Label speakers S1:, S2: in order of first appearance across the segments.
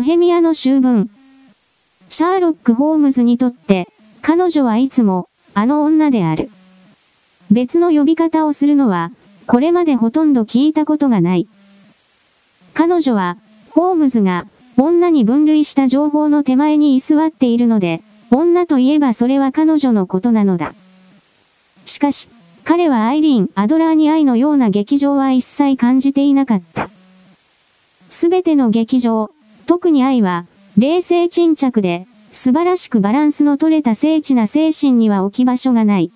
S1: ボヘミアの修文。シャーロック・ホームズにとって、彼女はいつも、あの女である。別の呼び方をするのは、これまでほとんど聞いたことがない。彼女は、ホームズが、女に分類した情報の手前に居座っているので、女といえばそれは彼女のことなのだ。しかし、彼はアイリーン・アドラーに愛のような劇場は一切感じていなかった。すべての劇場、特に愛は、冷静沈着で、素晴らしくバランスの取れた精緻な精神には置き場所がない。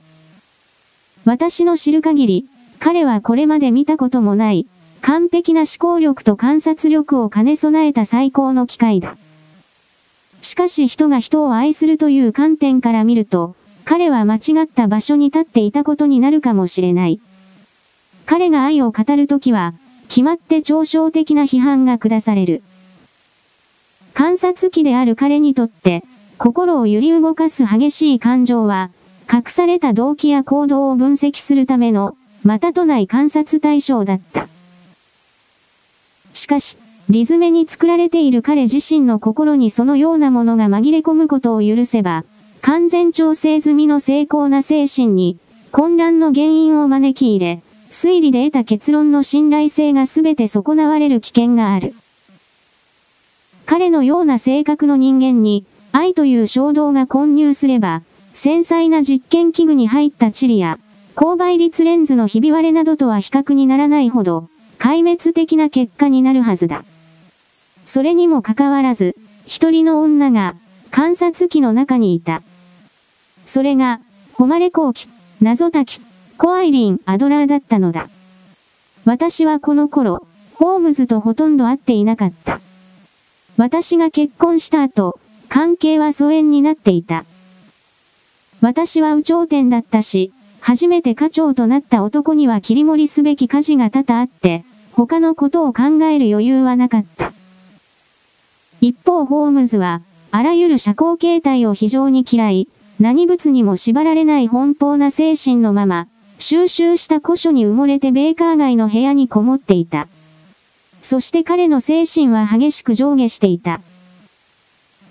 S1: 私の知る限り、彼はこれまで見たこともない、完璧な思考力と観察力を兼ね備えた最高の機会だ。しかし人が人を愛するという観点から見ると、彼は間違った場所に立っていたことになるかもしれない。彼が愛を語るときは、決まって嘲笑的な批判が下される。観察機である彼にとって、心を揺り動かす激しい感情は、隠された動機や行動を分析するための、またとない観察対象だった。しかし、リズメに作られている彼自身の心にそのようなものが紛れ込むことを許せば、完全調整済みの精巧な精神に、混乱の原因を招き入れ、推理で得た結論の信頼性が全て損なわれる危険がある。彼のような性格の人間に、愛という衝動が混入すれば、繊細な実験器具に入ったチリや、高倍率レンズのひび割れなどとは比較にならないほど、壊滅的な結果になるはずだ。それにもかかわらず、一人の女が、観察機の中にいた。それが、誉れ後期、謎解き、コアイリン・アドラーだったのだ。私はこの頃、ホームズとほとんど会っていなかった。私が結婚した後、関係は疎遠になっていた。私は有頂天だったし、初めて課長となった男には切り盛りすべき家事が多々あって、他のことを考える余裕はなかった。一方ホームズは、あらゆる社交形態を非常に嫌い、何物にも縛られない奔放な精神のまま、収集した古書に埋もれてベーカー街の部屋にこもっていた。そして彼の精神は激しく上下していた。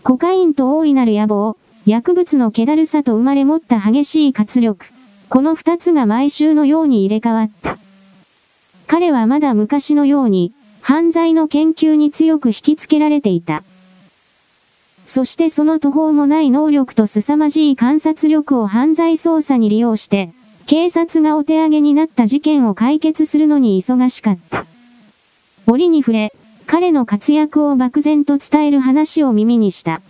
S1: コカインと大いなる野望、薬物の気だるさと生まれ持った激しい活力、この二つが毎週のように入れ替わった。彼はまだ昔のように、犯罪の研究に強く引きつけられていた。そしてその途方もない能力と凄まじい観察力を犯罪捜査に利用して、警察がお手上げになった事件を解決するのに忙しかった。折に触れ、彼の活躍を漠然と伝える話を耳にした。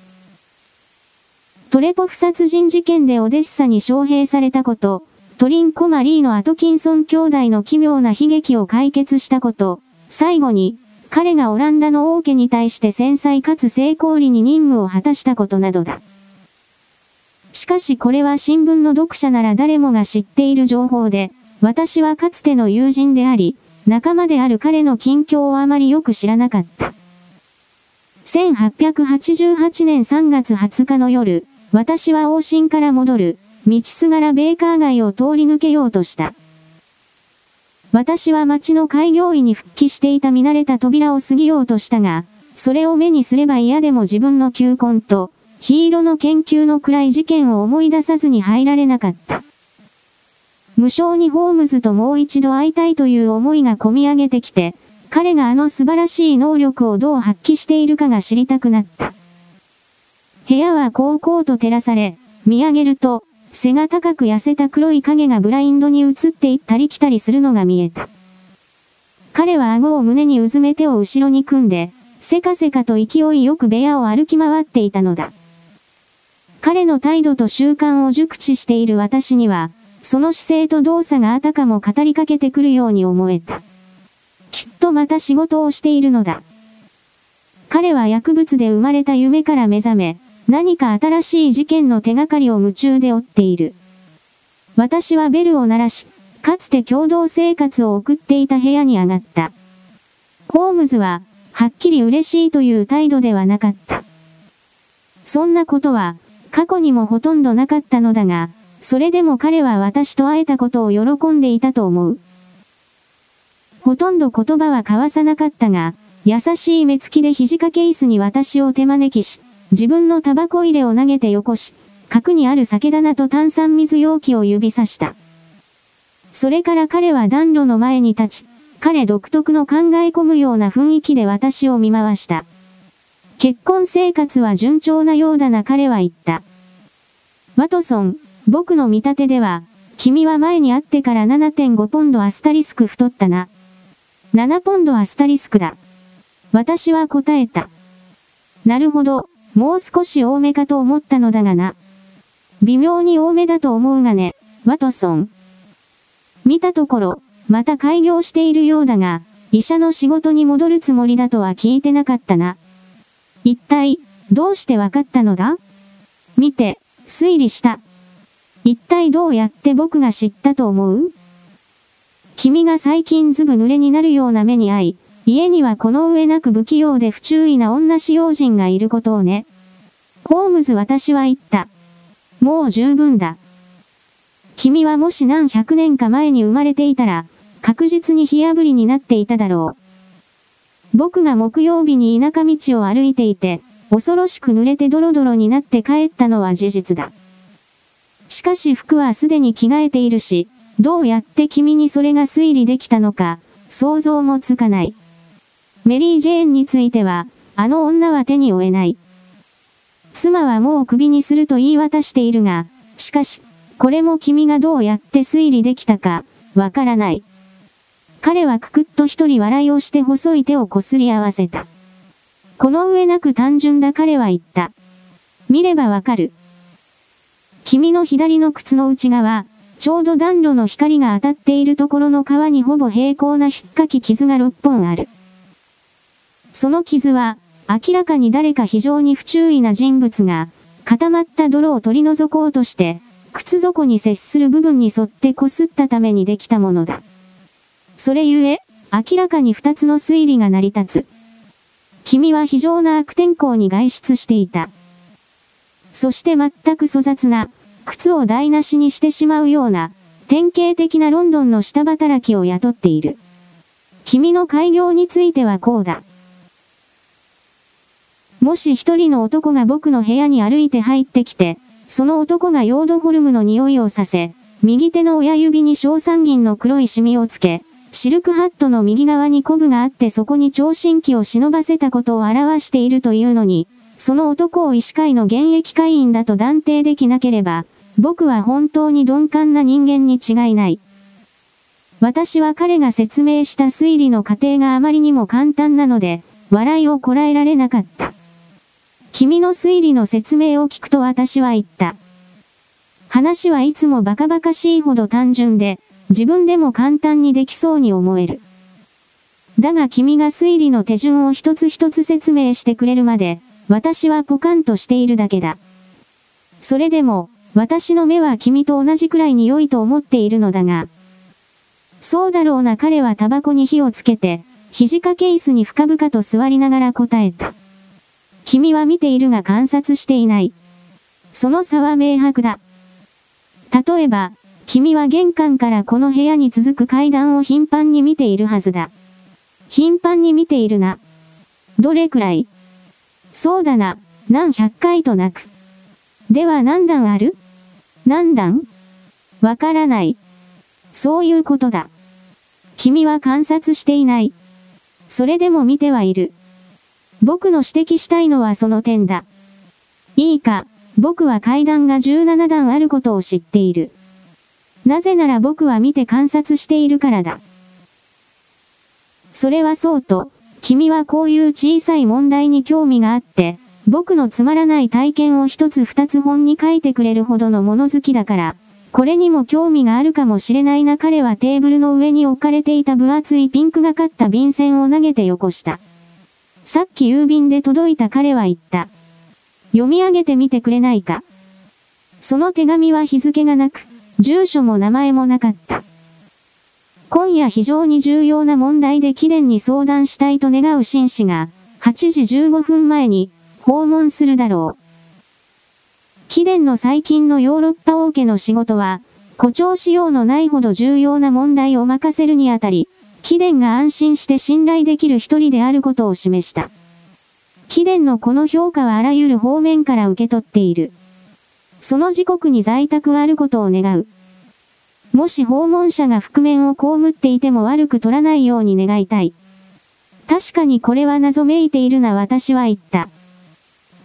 S1: トレポフ殺人事件でオデッサに招聘されたこと、トリンコ・マリーのアトキンソン兄弟の奇妙な悲劇を解決したこと、最後に、彼がオランダの王家に対して繊細かつ成功裏に任務を果たしたことなどだ。しかしこれは新聞の読者なら誰もが知っている情報で、私はかつての友人であり、仲間である彼の近況をあまりよく知らなかった。1888年3月20日の夜、私は往診から戻る、道すがらベーカー街を通り抜けようとした。私は町の開業医に復帰していた見慣れた扉を過ぎようとしたが、それを目にすれば嫌でも自分の球根と、ヒーロの研究の暗い事件を思い出さずに入られなかった。無償にホームズともう一度会いたいという思いが込み上げてきて、彼があの素晴らしい能力をどう発揮しているかが知りたくなった。部屋は高々と照らされ、見上げると、背が高く痩せた黒い影がブラインドに映っていったり来たりするのが見えた。彼は顎を胸にうずめ手を後ろに組んで、せかせかと勢いよく部屋を歩き回っていたのだ。彼の態度と習慣を熟知している私には、その姿勢と動作があたかも語りかけてくるように思えた。きっとまた仕事をしているのだ。彼は薬物で生まれた夢から目覚め、何か新しい事件の手がかりを夢中で追っている。私はベルを鳴らし、かつて共同生活を送っていた部屋に上がった。ホームズは、はっきり嬉しいという態度ではなかった。そんなことは、過去にもほとんどなかったのだが、それでも彼は私と会えたことを喜んでいたと思う。ほとんど言葉は交わさなかったが、優しい目つきで肘掛け椅子に私を手招きし、自分のタバコ入れを投げてよこし、角にある酒棚と炭酸水容器を指さした。それから彼は暖炉の前に立ち、彼独特の考え込むような雰囲気で私を見回した。結婚生活は順調なようだな彼は言った。ワトソン、僕の見立てでは、君は前に会ってから7.5ポンドアスタリスク太ったな。7ポンドアスタリスクだ。私は答えた。なるほど、もう少し多めかと思ったのだがな。微妙に多めだと思うがね、ワトソン。見たところ、また開業しているようだが、医者の仕事に戻るつもりだとは聞いてなかったな。一体、どうしてわかったのだ？見て、推理した。一体どうやって僕が知ったと思う？君が最近ずぶ濡れになるような目に遭い、家にはこの上なく不器用で不注意な女使用人がいることをね。ホームズ私は言った。もう十分だ。君はもし何百年か前に生まれていたら、確実に火炙りになっていただろう。僕が木曜日に田舎道を歩いていて、恐ろしく濡れてドロドロになって帰ったのは事実だ。しかし服はすでに着替えているし、どうやって君にそれが推理できたのか、想像もつかない。メリー・ジェーンについては、あの女は手に負えない。妻はもう首にすると言い渡しているが、しかし、これも君がどうやって推理できたか、わからない。彼はくくっと一人笑いをして細い手をこすり合わせた。この上なく単純だ彼は言った。見ればわかる。君の左の靴の内側、ちょうど暖炉の光が当たっているところの皮にほぼ平行な引っかき傷が6本ある。その傷は、明らかに誰か非常に不注意な人物が、固まった泥を取り除こうとして、靴底に接する部分に沿って擦ったためにできたものだ。それゆえ、明らかに二つの推理が成り立つ。君は非常な悪天候に外出していた。そして全く粗雑な、靴を台無しにしてしまうような、典型的なロンドンの下働きを雇っている。君の開業についてはこうだ。もし一人の男が僕の部屋に歩いて入ってきて、その男がヨードホルムの匂いをさせ、右手の親指に小三銀の黒いシミをつけ、シルクハットの右側にコブがあってそこに聴診器を忍ばせたことを表しているというのに、その男を医師会の現役会員だと断定できなければ、僕は本当に鈍感な人間に違いない。私は彼が説明した推理の過程があまりにも簡単なので、笑いをこらえられなかった。君の推理の説明を聞くと私は言った。話はいつもバカバカしいほど単純で、自分でも簡単にできそうに思える。だが君が推理の手順を一つ一つ説明してくれるまで、私はポカンとしているだけだ。それでも、私の目は君と同じくらいに良いと思っているのだが。そうだろうな彼はタバコに火をつけて、肘掛け椅子に深々と座りながら答えた。君は見ているが観察していない。その差は明白だ。例えば、君は玄関からこの部屋に続く階段を頻繁に見ているはずだ。頻繁に見ているな。どれくらい？そうだな、何百回となく。では何段ある？何段？わからない。そういうことだ。君は観察していない。それでも見てはいる。僕の指摘したいのはその点だ。いいか、僕は階段が17段あることを知っている。なぜなら僕は見て観察しているからだ。それはそうと、君はこういう小さい問題に興味があって、僕のつまらない体験を一つ二つ本に書いてくれるほどの物好きだから、これにも興味があるかもしれないな彼はテーブルの上に置かれていた分厚いピンクがかった便箋を投げてよこした。さっき郵便で届いた彼は言った。読み上げてみてくれないか？その手紙は日付がなく、住所も名前もなかった。今夜非常に重要な問題で貴殿に相談したいと願う紳士が、8時15分前に、訪問するだろう。貴殿の最近のヨーロッパ王家の仕事は、誇張しようのないほど重要な問題を任せるにあたり、貴殿が安心して信頼できる一人であることを示した。貴殿のこの評価はあらゆる方面から受け取っている。その時刻に在宅あることを願う。もし訪問者が覆面を被っていても悪く取らないように願いたい。確かにこれは謎めいているな私は言った。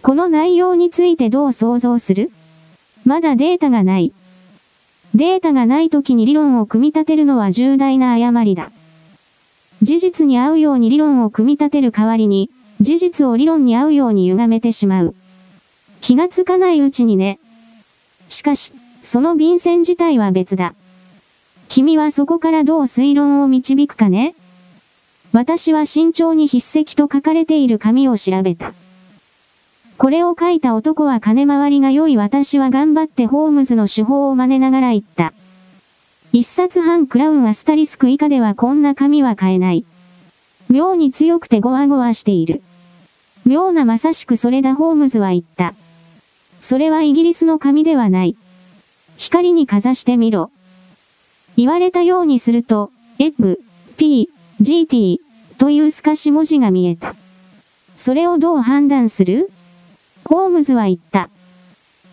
S1: この内容についてどう想像する？まだデータがない。データがない時に理論を組み立てるのは重大な誤りだ。事実に合うように理論を組み立てる代わりに、事実を理論に合うように歪めてしまう。気がつかないうちにね。しかし、その便箋自体は別だ。君はそこからどう推論を導くかね私は慎重に筆跡と書かれている紙を調べた。これを書いた男は金回りが良い私は頑張ってホームズの手法を真似ながら言った。一冊半クラウンアスタリスク以下ではこんな紙は買えない。妙に強くてゴワゴワしている。妙なまさしくそれだホームズは言った。それはイギリスの紙ではない。光にかざしてみろ。言われたようにすると、エッグ、P、GT という透かし文字が見えた。それをどう判断する？ホームズは言った。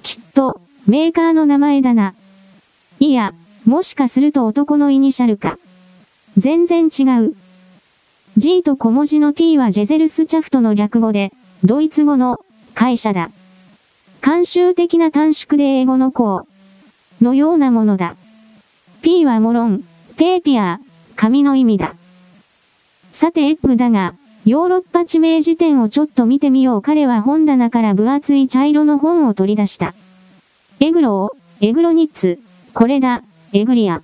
S1: きっと、メーカーの名前だな。いや、もしかすると男のイニシャルか。全然違う。G と小文字の T はジェゼルスチャフトの略語で、ドイツ語の会社だ。慣習的な短縮で英語の項のようなものだ。はモロン、ペーピア、紙の意味だ。さてエッグだが、ヨーロッパ地名辞典をちょっと見てみよう。彼は本棚から分厚い茶色の本を取り出した。エグロー、エグロニッツ、これだ、エグリア。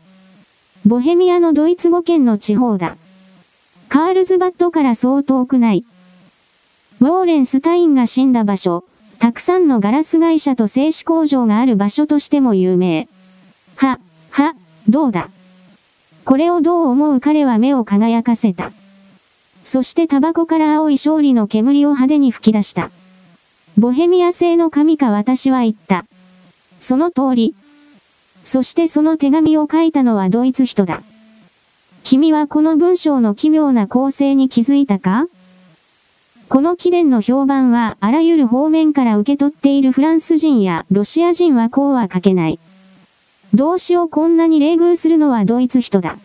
S1: ボヘミアのドイツ語圏の地方だ。カールズバットからそう遠くない。ウォーレンシュタインが死んだ場所、たくさんのガラス会社と製紙工場がある場所としても有名。は、どうだ？これをどう思う彼は目を輝かせた。そしてタバコから青い勝利の煙を派手に吹き出した。ボヘミア製の紙か私は言った。その通り。そしてその手紙を書いたのはドイツ人だ。君はこの文章の奇妙な構成に気づいたか？この記伝の評判はあらゆる方面から受け取っているフランス人やロシア人はこうは書けない。動詞をこんなに冷遇するのはドイツ人だ。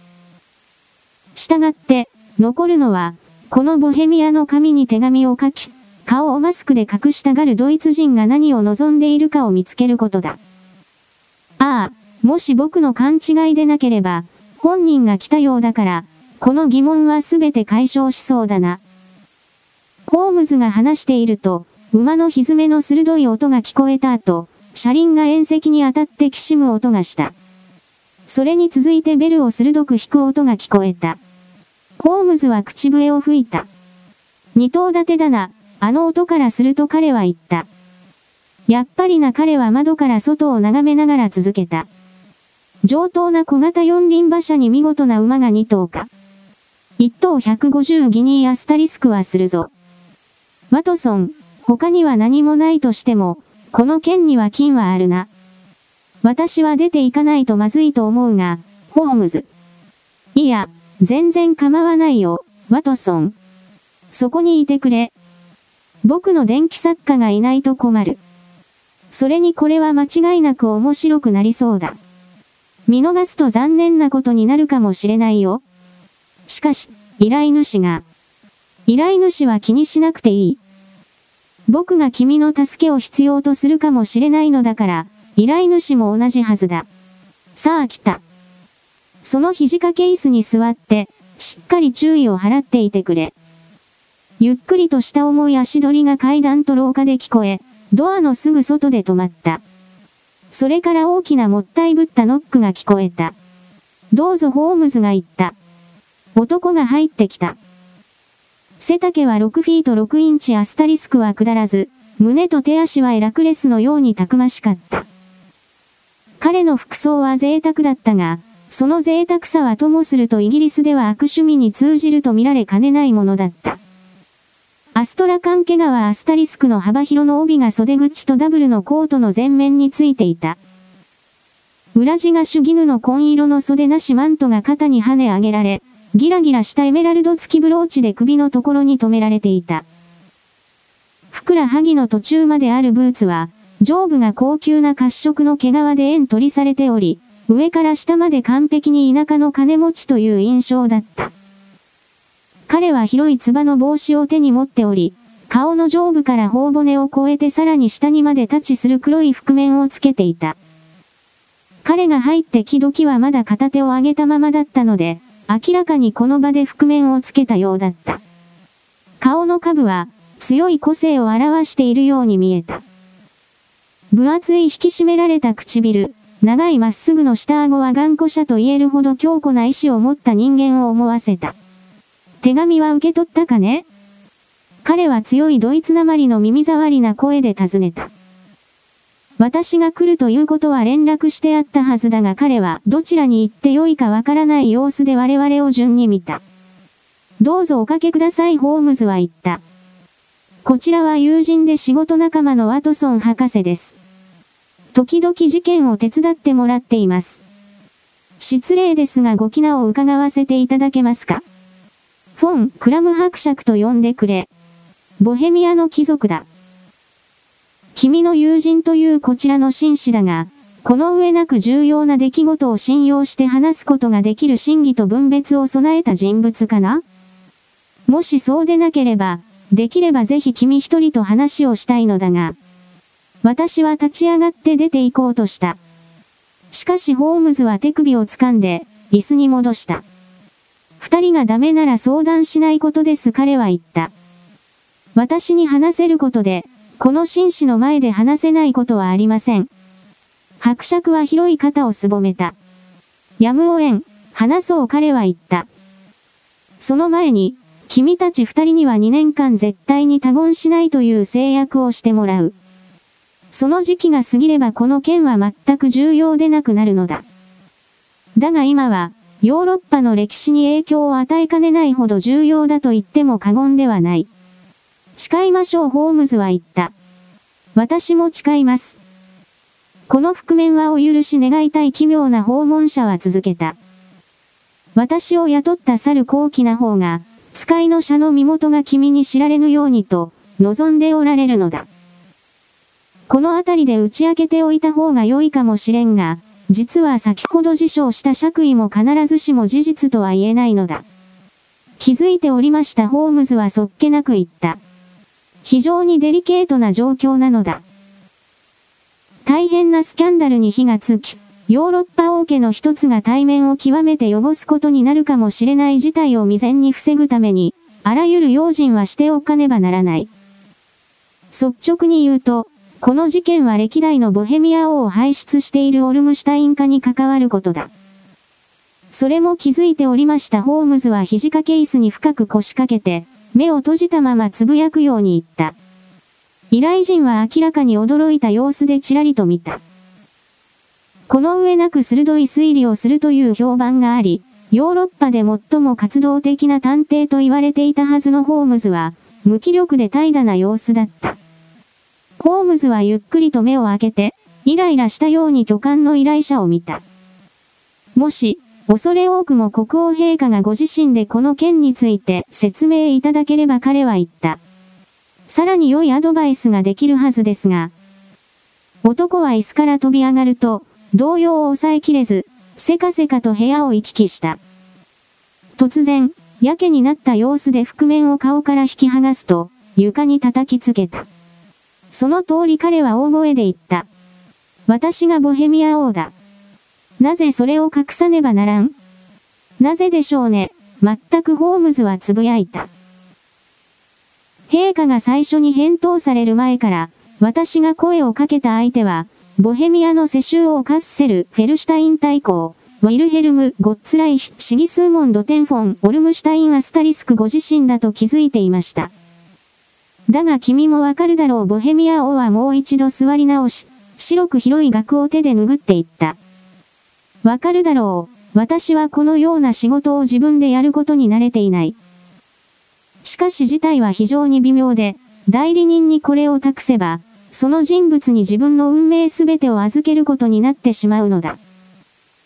S1: したがって、残るのは、このボヘミアの紙に手紙を書き、顔をマスクで隠したがるドイツ人が何を望んでいるかを見つけることだ。ああ、もし僕の勘違いでなければ、本人が来たようだから、この疑問はすべて解消しそうだな。ホームズが話していると、馬の蹄の鋭い音が聞こえた後、車輪が縁石に当たってきしむ音がした。それに続いてベルを鋭く弾く音が聞こえた。ホームズは口笛を吹いた。二頭立てだな、あの音からすると彼は言った。やっぱりな彼は窓から外を眺めながら続けた。上等な小型四輪馬車に見事な馬が二頭か。一頭150ギニーアスタリスクはするぞ。ワトソン、他には何もないとしても、この剣には金はあるな。私は出ていかないとまずいと思うが、ホームズ。いや、全然構わないよ、ワトソン。そこにいてくれ。僕の電気作家がいないと困る。それにこれは間違いなく面白くなりそうだ。見逃すと残念なことになるかもしれないよ。しかし、依頼主が。依頼主は気にしなくていい。僕が君の助けを必要とするかもしれないのだから、依頼主も同じはずだ。さあ来た。その肘掛け椅子に座って、しっかり注意を払っていてくれ。ゆっくりとした重い足取りが階段と廊下で聞こえ、ドアのすぐ外で止まった。それから大きなもったいぶったノックが聞こえた。どうぞホームズが言った。男が入ってきた。背丈は6フィート6インチアスタリスクは下らず、胸と手足はエラクレスのようにたくましかった。彼の服装は贅沢だったが、その贅沢さはともするとイギリスでは悪趣味に通じると見られかねないものだった。アストラカンケ川アスタリスクの幅広の帯が袖口とダブルのコートの前面についていた。裏地が主義布の紺色の袖なしマントが肩に跳ね上げられ、ギラギラしたエメラルド付きブローチで首のところに留められていた。ふくらはぎの途中まであるブーツは、上部が高級な褐色の毛皮で円取りされており、上から下まで完璧に田舎の金持ちという印象だった。彼は広いつばの帽子を手に持っており、顔の上部から頬骨を越えてさらに下にまでタッチする黒い覆面をつけていた。彼が入って気時はまだ片手を上げたままだったので、明らかにこの場で覆面をつけたようだった。顔の下部は、強い個性を表しているように見えた。分厚い引き締められた唇、長いまっすぐの下顎は頑固者と言えるほど強固な意志を持った人間を思わせた。手紙は受け取ったかね？彼は強いドイツなまりの耳障りな声で尋ねた。私が来るということは連絡してあったはずだが彼はどちらに行ってよいかわからない様子で我々を順に見た。どうぞおかけくださいホームズは言った。こちらは友人で仕事仲間のワトソン博士です。時々事件を手伝ってもらっています。失礼ですがご気名を伺わせていただけますか？フォン・クラム伯爵と呼んでくれ。ボヘミアの貴族だ。君の友人というこちらの紳士だが、この上なく重要な出来事を信用して話すことができる真偽と分別を備えた人物かな？もしそうでなければ、できればぜひ君一人と話をしたいのだが、私は立ち上がって出て行こうとした。しかしホームズは手首を掴んで、椅子に戻した。二人がダメなら相談しないことです彼は言った。私に話せることで、この紳士の前で話せないことはありません。伯爵は広い肩をすぼめた。やむをえん、話そう彼は言った。その前に、君たち二人には2年間絶対に他言しないという制約をしてもらう。その時期が過ぎればこの件は全く重要でなくなるのだ。だが今は、ヨーロッパの歴史に影響を与えかねないほど重要だと言っても過言ではない。誓いましょうホームズは言った。私も誓います。この覆面はお許し願いたい奇妙な訪問者は続けた。私を雇った猿高貴な方が、使いの社の身元が君に知られぬようにと、望んでおられるのだ。このあたりで打ち明けておいた方が良いかもしれんが、実は先ほど自称した爵位も必ずしも事実とは言えないのだ。気づいておりましたホームズはそっけなく言った。非常にデリケートな状況なのだ。大変なスキャンダルに火がつき、ヨーロッパ王家の一つが対面を極めて汚すことになるかもしれない事態を未然に防ぐために、あらゆる用心はしておかねばならない。率直に言うと、この事件は歴代のボヘミア王を輩出しているオルムシュタイン化に関わることだ。それも気づいておりましたホームズは肘掛け椅子に深く腰掛けて、目を閉じたままつぶやくように言った。依頼人は明らかに驚いた様子でちらりと見た。この上なく鋭い推理をするという評判があり、ヨーロッパで最も活動的な探偵と言われていたはずのホームズは、無気力で怠惰な様子だった。ホームズはゆっくりと目を開けて、イライラしたように巨漢の依頼者を見た。もし、恐れ多くも国王陛下がご自身でこの件について説明いただければ彼は言った。さらに良いアドバイスができるはずですが、男は椅子から飛び上がると、動揺を抑えきれず、せかせかと部屋を行き来した。突然、やけになった様子で覆面を顔から引き剥がすと、床に叩きつけた。その通り彼は大声で言った。私がボヘミア王だ。なぜそれを隠さねばならん？なぜでしょうね。全くホームズはつぶやいた。陛下が最初に返答される前から、私が声をかけた相手は、ボヘミアの世襲王カッセル・フェルシュタイン大公、ウィルヘルム、ゴッツライヒ、シギスーモンド・テンフォン、オルムシュタイン・アスタリスクご自身だと気づいていました。だが君もわかるだろうボヘミア王はもう一度座り直し、白く広い額を手で拭っていった。わかるだろう。私はこのような仕事を自分でやることに慣れていない。しかし事態は非常に微妙で、代理人にこれを託せば、その人物に自分の運命すべてを預けることになってしまうのだ。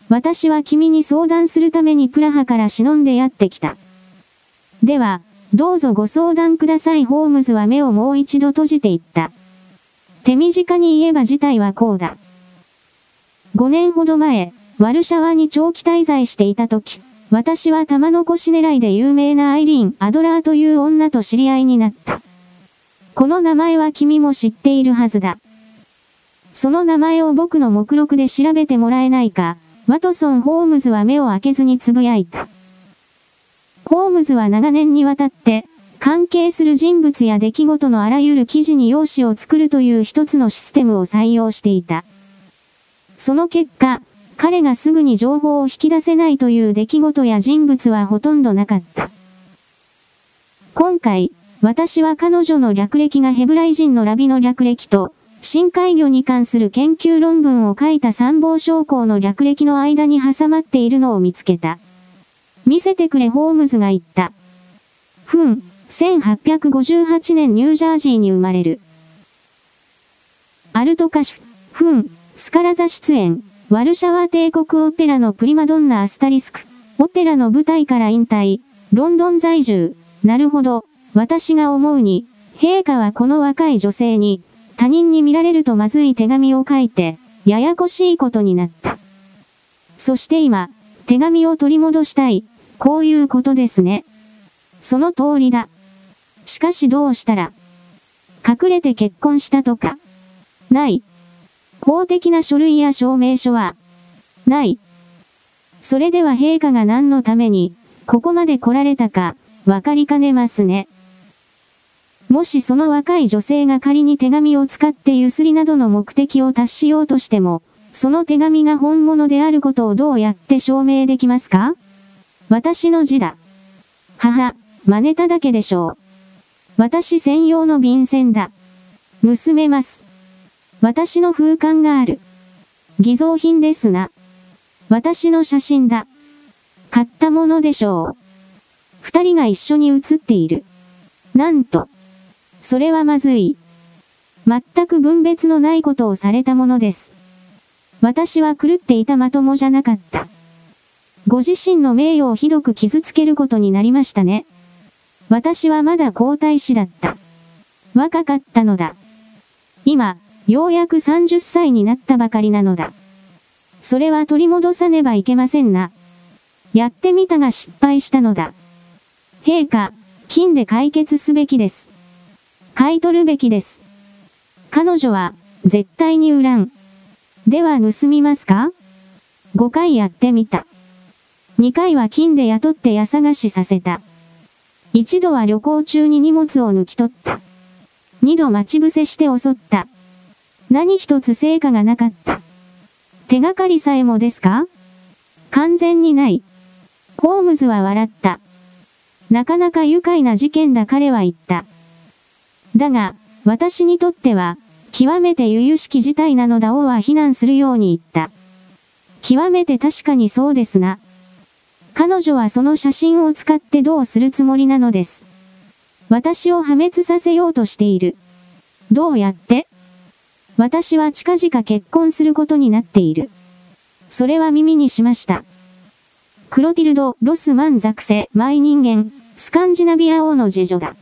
S1: 私は君に相談するためにプラハから忍んでやってきた。では、どうぞご相談ください。ホームズは目をもう一度閉じていった。手短に言えば事態はこうだ。5年ほど前、ワルシャワに長期滞在していた時、私は玉の腰狙いで有名なアイリーン・アドラーという女と知り合いになった。この名前は君も知っているはずだ。その名前を僕の目録で調べてもらえないか、ワトソン・ホームズは目を開けずにつぶやいた。ホームズは長年にわたって、関係する人物や出来事のあらゆる記事に用紙を作るという一つのシステムを採用していた。その結果、彼がすぐに情報を引き出せないという出来事や人物はほとんどなかった。今回、私は彼女の略歴がヘブライ人のラビの略歴と、深海魚に関する研究論文を書いた参謀将校の略歴の間に挟まっているのを見つけた。見せてくれホームズが言った。ふん、1858年ニュージャージーに生まれる。アルト歌手、ふん、スカラザ出演、ワルシャワ帝国オペラのプリマドンナアスタリスク、オペラの舞台から引退、ロンドン在住、なるほど、私が思うに、陛下はこの若い女性に、他人に見られるとまずい手紙を書いて、ややこしいことになった。そして今、手紙を取り戻したい、こういうことですね。その通りだ。しかしどうしたら、隠れて結婚したとか、ない。法的な書類や証明書は、ない。それでは陛下が何のために、ここまで来られたか、わかりかねますね。もしその若い女性が仮に手紙を使ってゆすりなどの目的を達しようとしても、その手紙が本物であることをどうやって証明できますか？私の字だ。はは、真似ただけでしょう。私専用の便箋だ。結めます。私の風館がある。偽造品ですな。私の写真だ。買ったものでしょう。二人が一緒に写っている。なんと。それはまずい。全く分別のないことをされたものです。私は狂っていたまともじゃなかった。ご自身の名誉をひどく傷つけることになりましたね。私はまだ皇太子だった。若かったのだ。今、ようやく30歳になったばかりなのだ。それは取り戻さねばいけませんな。やってみたが失敗したのだ。陛下、金で解決すべきです。買い取るべきです。彼女は、絶対に売らん。では盗みますか ?5 回やってみた。2回は金で雇って家探しさせた。一度は旅行中に荷物を抜き取った。二度待ち伏せして襲った。何一つ成果がなかった。手がかりさえもですか？完全にない。ホームズは笑った。なかなか愉快な事件だ彼は言った。だが、私にとっては、極めて由々しき事態なのだ王は非難するように言った。極めて確かにそうですな。彼女はその写真を使ってどうするつもりなのです。私を破滅させようとしている。どうやって？私は近々結婚することになっている。それは耳にしました。クロティルド・ロスマンザクセ・マイ人間、スカンジナビア王の次女だ。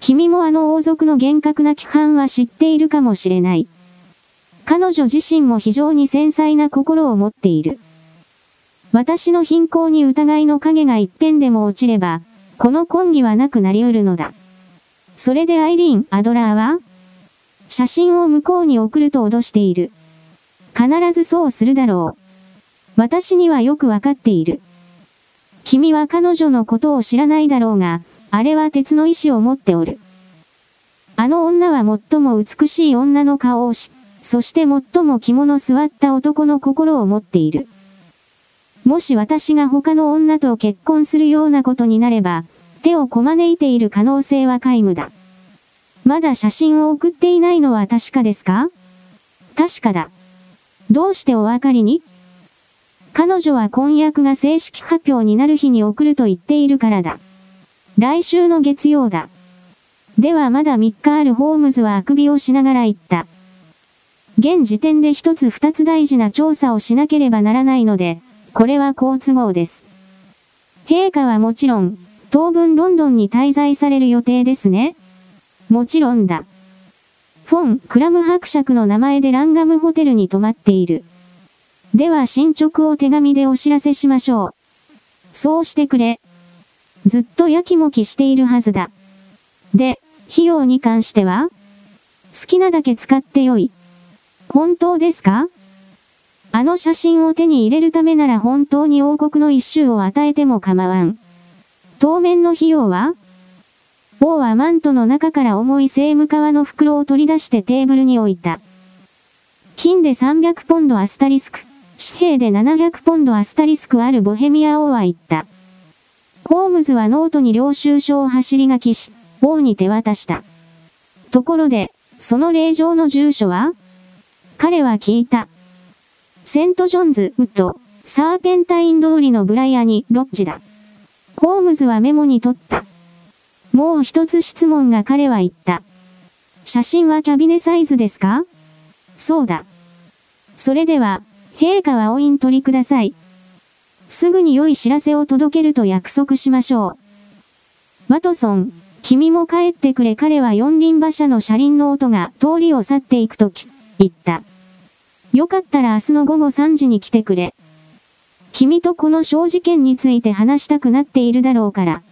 S1: 君もあの王族の厳格な規範は知っているかもしれない。彼女自身も非常に繊細な心を持っている。私の貧困に疑いの影が一辺でも落ちれば、この根義はなくなり得るのだ。それでアイリーン・アドラーは写真を向こうに送ると脅している。必ずそうするだろう。私にはよくわかっている。君は彼女のことを知らないだろうが、あれは鉄の意志を持っておる。あの女は最も美しい女の顔をし、そして最も着物座った男の心を持っている。もし私が他の女と結婚するようなことになれば、手をこまねいている可能性は皆無だ。まだ写真を送っていないのは確かですか？確かだ。どうしてお分かりに？彼女は婚約が正式発表になる日に送ると言っているからだ。来週の月曜だ。ではまだ3日あるホームズはあくびをしながら言った。現時点で一つ二つ大事な調査をしなければならないので、これは好都合です。陛下はもちろん、当分ロンドンに滞在される予定ですね。もちろんだ。フォン・クラム伯爵の名前でランガムホテルに泊まっている。では進捗を手紙でお知らせしましょう。そうしてくれ。ずっとやきもきしているはずだ。で、費用に関しては？好きなだけ使ってよい。本当ですか？あの写真を手に入れるためなら本当に王国の一周を与えても構わん。当面の費用は？王はマントの中から重いセーム革の袋を取り出してテーブルに置いた。金で300ポンドアスタリスク、紙幣で700ポンドアスタリスクあるボヘミア王は言った。ホームズはノートに領収書を走り書きし、王に手渡した。ところで、その令状の住所は？彼は聞いた。セントジョンズ・ウッド、サーペンタイン通りのブライオニ・ロッジだ。ホームズはメモに取った。もう一つ質問が彼は言った。写真はキャビネサイズですか？そうだ。それでは、陛下はお印取りください。すぐに良い知らせを届けると約束しましょう。ワトソン、君も帰ってくれ彼は四輪馬車の車輪の音が通りを去っていくとき、言った。よかったら明日の午後3時に来てくれ。君とこの小事件について話したくなっているだろうから。